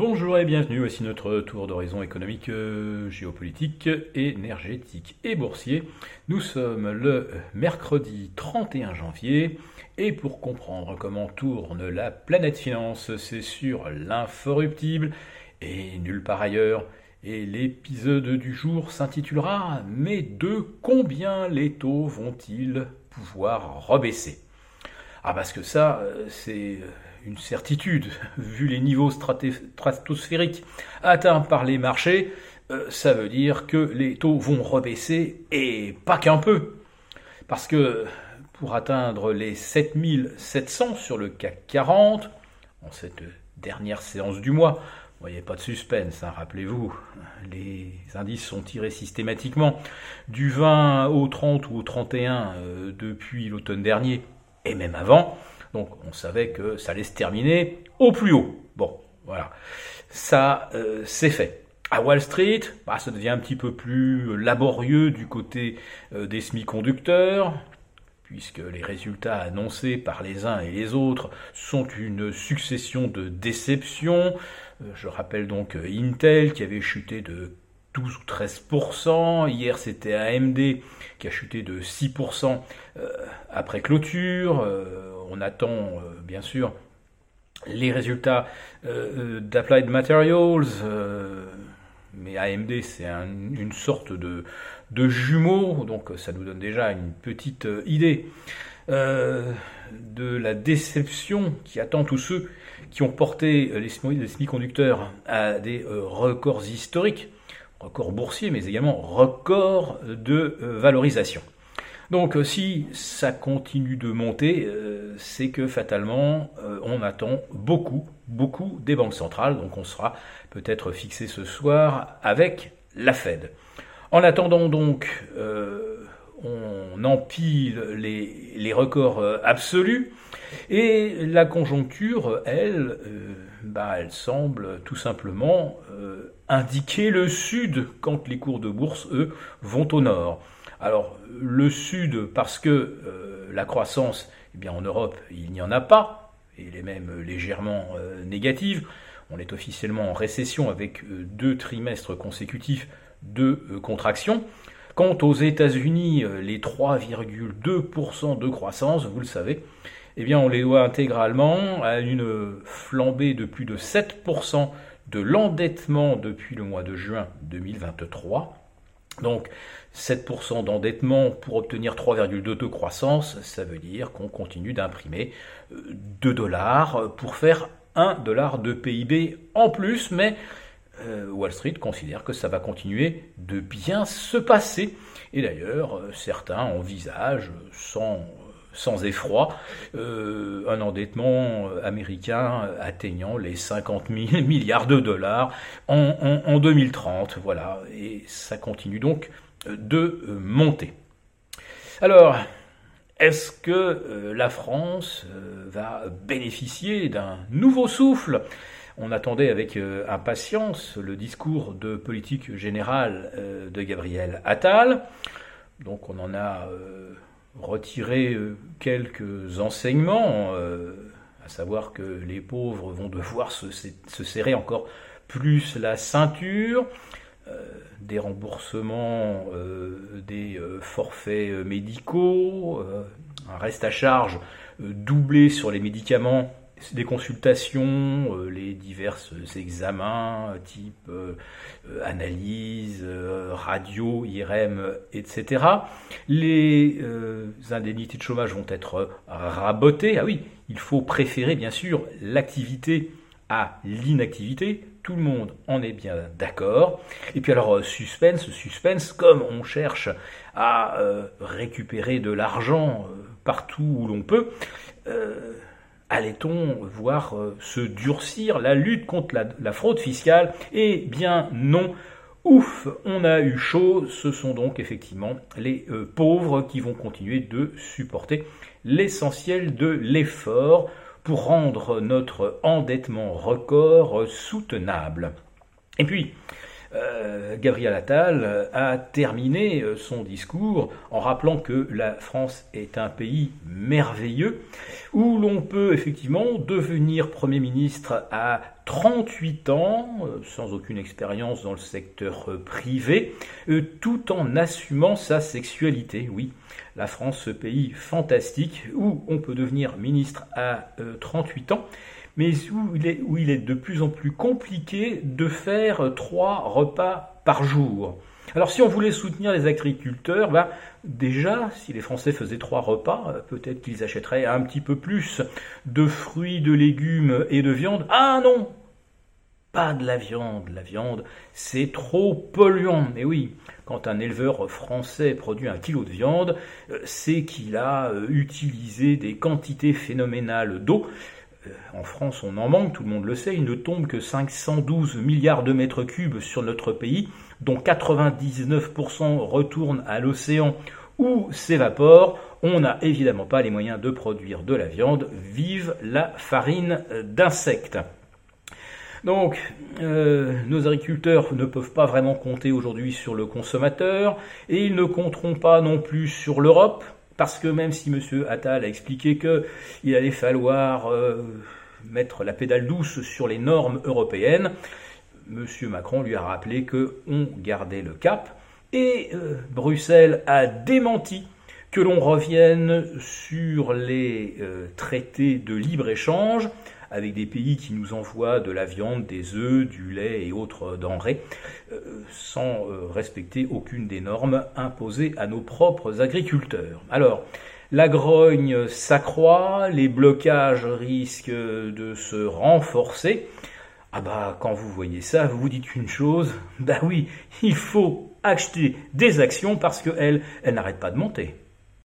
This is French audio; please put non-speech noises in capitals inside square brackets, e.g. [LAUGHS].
Bonjour et bienvenue, voici notre tour d'horizon économique, euh, géopolitique, énergétique et boursier. Nous sommes le mercredi 31 janvier et pour comprendre comment tourne la planète finance, c'est sur l'inforruptible et nulle part ailleurs. Et l'épisode du jour s'intitulera Mais de combien les taux vont-ils pouvoir rebaisser? Ah parce que ça, euh, c'est une certitude, [LAUGHS] vu les niveaux stratosphériques atteints par les marchés, euh, ça veut dire que les taux vont rebaisser, et pas qu'un peu. Parce que pour atteindre les 7700 sur le CAC 40, en cette dernière séance du mois, il pas de suspense, hein, rappelez-vous, les indices sont tirés systématiquement du 20 au 30 ou au 31 euh, depuis l'automne dernier, et même avant, donc on savait que ça allait se terminer au plus haut. Bon, voilà. Ça, euh, c'est fait. À Wall Street, bah, ça devient un petit peu plus laborieux du côté euh, des semi-conducteurs, puisque les résultats annoncés par les uns et les autres sont une succession de déceptions. Euh, je rappelle donc Intel qui avait chuté de 12 ou 13%. Hier, c'était AMD qui a chuté de 6% après clôture on attend euh, bien sûr les résultats euh, euh, d'Applied Materials, mais AMD c'est une sorte de, de, jumeau, donc ça nous donne déjà une petite idée de la déception qui attend tous ceux qui ont porté les semi-conducteurs à des records historiques, records boursiers, mais également records de valorisation. Donc euh, si ça continue de monter, euh, c'est que fatalement, euh, on attend beaucoup, beaucoup des banques centrales. Donc on sera peut-être fixé ce soir avec la Fed. En attendant donc, on empile les, les records absolus. Et la conjoncture, elle, bah, elle semble tout simplement indiquer le sud quand les cours de bourse, eux, vont au nord. Alors, le Sud, parce que euh, la croissance, eh bien, en Europe, il n'y en a pas, et elle est même légèrement euh, négative. On est officiellement en récession avec euh, deux trimestres consécutifs de contraction. Quant aux États-Unis, les 3,2% de croissance, vous le savez, eh bien, on les doit intégralement à une flambée de plus de 7% de l'endettement depuis le mois de juin 2023 donc 7% d'endettement pour obtenir 3,2 de croissance, ça veut dire qu'on continue d'imprimer 2 euh, dollars pour faire 1 dollar de PIB en plus, mais euh, Wall Street considère que ça va continuer de bien se passer. Et d'ailleurs, euh, certains envisagent sans sans effroi, euh, un endettement américain atteignant les 50 000 [LAUGHS] milliards de dollars en, 2030. Voilà, et ça continue donc de monter. Alors, est-ce que euh, la France euh, va bénéficier d'un nouveau souffle? On attendait avec impatience le discours de politique générale de Gabriel Attal. Donc on en a retirer euh, quelques enseignements, euh, à savoir que les pauvres vont devoir se, serrer encore plus la ceinture, euh, des remboursements des forfaits médicaux, un reste à charge doublé sur les médicaments des consultations, euh, les divers examens type euh, euh, analyse, radio, IRM, etc. Les indemnités de chômage vont être rabotées. Ah oui, il faut préférer bien sûr l'activité à l'inactivité. Tout le monde en est bien d'accord. Et puis alors, suspense, suspense, comme on cherche à récupérer de l'argent partout où l'on peut, allait-on voir euh, se durcir la lutte contre la, fraude fiscale? Eh bien non. Ouf, on a eu chaud, ce sont donc effectivement les euh, pauvres qui vont continuer de supporter l'essentiel de l'effort pour rendre notre endettement record soutenable. Et puis, euh, Gabriel Attal a terminé euh, son discours en rappelant que la France est un pays merveilleux où l'on peut effectivement devenir Premier ministre à 38 ans, euh, sans aucune expérience dans le secteur privé, tout en assumant sa sexualité. Oui, la France, ce pays fantastique où on peut devenir ministre à 38 ans mais où il, est, de plus en plus compliqué de faire trois repas par jour. Alors si on voulait soutenir les agriculteurs, bah, déjà, si les Français faisaient trois repas, euh, peut-être qu'ils achèteraient un petit peu plus de fruits, de légumes et de viande. Ah non Pas de la viande. La viande, c'est trop polluant. Mais oui, quand un éleveur français produit un kilo de viande, euh, c'est qu'il a euh, utilisé des quantités phénoménales d'eau en France, on en manque, tout le monde le sait, il ne tombe que 512 milliards de mètres cubes sur notre pays, dont 99% retournent à l'océan ou s'évaporent. On n'a évidemment pas les moyens de produire de la viande. Vive la farine d'insectes. Donc, euh, nos agriculteurs ne peuvent pas vraiment compter aujourd'hui sur le consommateur et ils ne compteront pas non plus sur l'Europe parce que même si M. Attal a expliqué qu'il allait falloir euh, mettre la pédale douce sur les normes européennes, M. Macron lui a rappelé qu'on gardait le cap, et euh, Bruxelles a démenti que l'on revienne sur les euh, traités de libre-échange avec des pays qui nous envoient de la viande, des œufs, du lait et autres denrées, euh, sans euh, respecter aucune des normes imposées à nos propres agriculteurs. Alors, la grogne s'accroît, les blocages risquent de se renforcer. Ah bah quand vous voyez ça, vous vous dites une chose, bah oui, il faut acheter des actions parce qu'elles, elles n'arrêtent pas de monter.